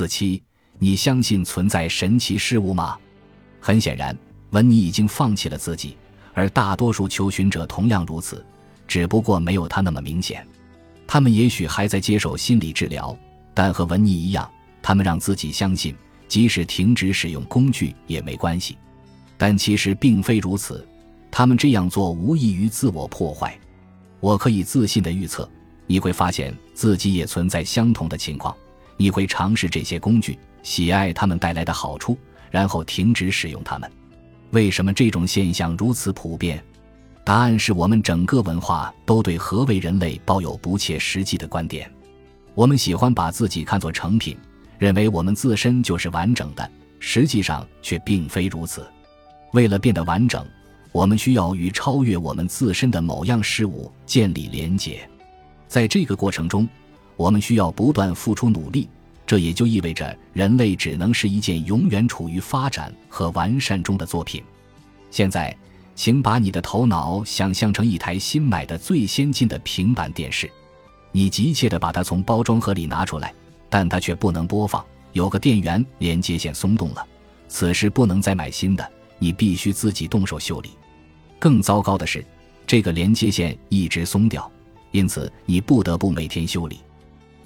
四七，你相信存在神奇事物吗？很显然，文尼已经放弃了自己，而大多数求寻者同样如此，只不过没有他那么明显。他们也许还在接受心理治疗，但和文尼一样，他们让自己相信，即使停止使用工具也没关系。但其实并非如此，他们这样做无异于自我破坏。我可以自信地预测，你会发现自己也存在相同的情况。你会尝试这些工具，喜爱它们带来的好处，然后停止使用它们。为什么这种现象如此普遍？答案是我们整个文化都对何为人类抱有不切实际的观点。我们喜欢把自己看作成品，认为我们自身就是完整的，实际上却并非如此。为了变得完整，我们需要与超越我们自身的某样事物建立连结。在这个过程中，我们需要不断付出努力，这也就意味着人类只能是一件永远处于发展和完善中的作品。现在，请把你的头脑想象成一台新买的最先进的平板电视，你急切地把它从包装盒里拿出来，但它却不能播放，有个电源连接线松动了。此时不能再买新的，你必须自己动手修理。更糟糕的是，这个连接线一直松掉，因此你不得不每天修理。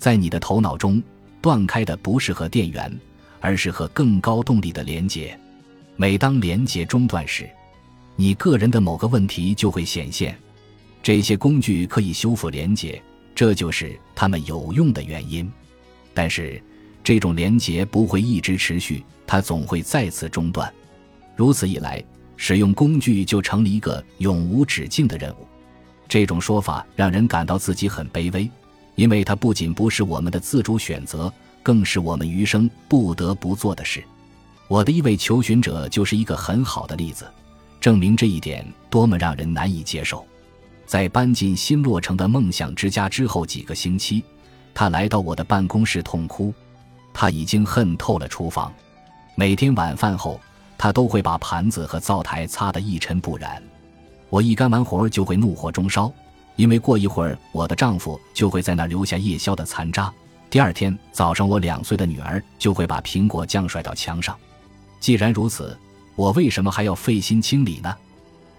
在你的头脑中，断开的不是和电源，而是和更高动力的连接。每当连接中断时，你个人的某个问题就会显现。这些工具可以修复连接，这就是它们有用的原因。但是，这种连接不会一直持续，它总会再次中断。如此一来，使用工具就成了一个永无止境的任务。这种说法让人感到自己很卑微。因为它不仅不是我们的自主选择，更是我们余生不得不做的事。我的一位求寻者就是一个很好的例子，证明这一点多么让人难以接受。在搬进新落成的梦想之家之后几个星期，他来到我的办公室痛哭。他已经恨透了厨房，每天晚饭后，他都会把盘子和灶台擦得一尘不染。我一干完活就会怒火中烧。因为过一会儿，我的丈夫就会在那留下夜宵的残渣。第二天早上，我两岁的女儿就会把苹果酱甩到墙上。既然如此，我为什么还要费心清理呢？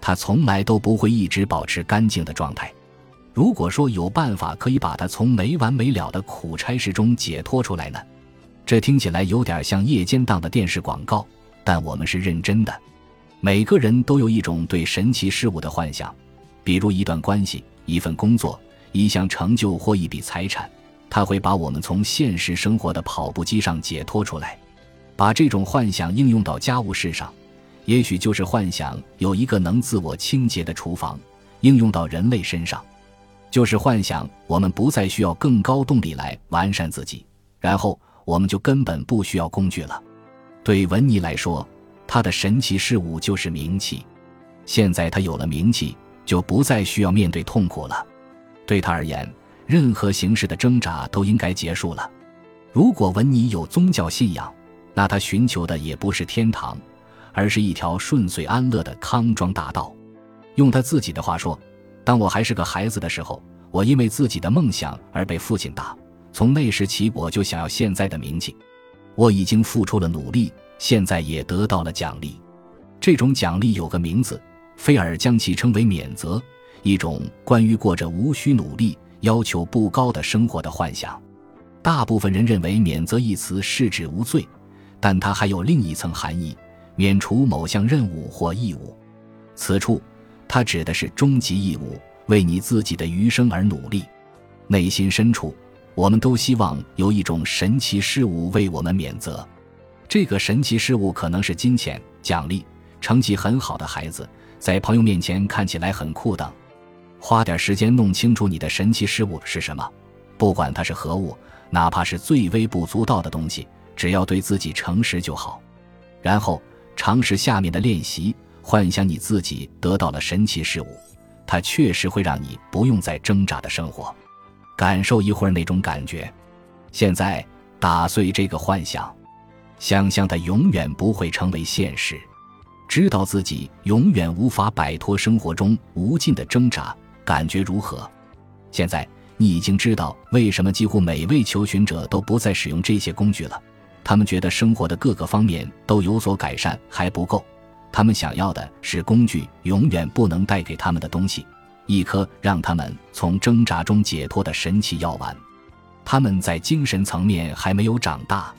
它从来都不会一直保持干净的状态。如果说有办法可以把它从没完没了的苦差事中解脱出来呢？这听起来有点像夜间档的电视广告，但我们是认真的。每个人都有一种对神奇事物的幻想，比如一段关系。一份工作、一项成就或一笔财产，它会把我们从现实生活的跑步机上解脱出来。把这种幻想应用到家务事上，也许就是幻想有一个能自我清洁的厨房；应用到人类身上，就是幻想我们不再需要更高动力来完善自己，然后我们就根本不需要工具了。对文尼来说，他的神奇事物就是名气。现在他有了名气。就不再需要面对痛苦了。对他而言，任何形式的挣扎都应该结束了。如果文尼有宗教信仰，那他寻求的也不是天堂，而是一条顺遂安乐的康庄大道。用他自己的话说：“当我还是个孩子的时候，我因为自己的梦想而被父亲打。从那时起，我就想要现在的名气。我已经付出了努力，现在也得到了奖励。这种奖励有个名字。”菲尔将其称为免责，一种关于过着无需努力、要求不高的生活的幻想。大部分人认为“免责”一词是指无罪，但它还有另一层含义：免除某项任务或义务。此处，它指的是终极义务，为你自己的余生而努力。内心深处，我们都希望有一种神奇事物为我们免责。这个神奇事物可能是金钱、奖励、成绩很好的孩子。在朋友面前看起来很酷的，花点时间弄清楚你的神奇事物是什么，不管它是何物，哪怕是最微不足道的东西，只要对自己诚实就好。然后尝试下面的练习：幻想你自己得到了神奇事物，它确实会让你不用再挣扎的生活，感受一会儿那种感觉。现在打碎这个幻想，想象它永远不会成为现实。知道自己永远无法摆脱生活中无尽的挣扎，感觉如何？现在你已经知道为什么几乎每位求寻者都不再使用这些工具了。他们觉得生活的各个方面都有所改善还不够，他们想要的是工具永远不能带给他们的东西，一颗让他们从挣扎中解脱的神奇药丸。他们在精神层面还没有长大。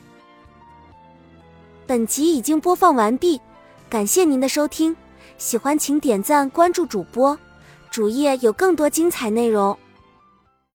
本集已经播放完毕，感谢您的收听，喜欢请点赞关注主播，主页有更多精彩内容。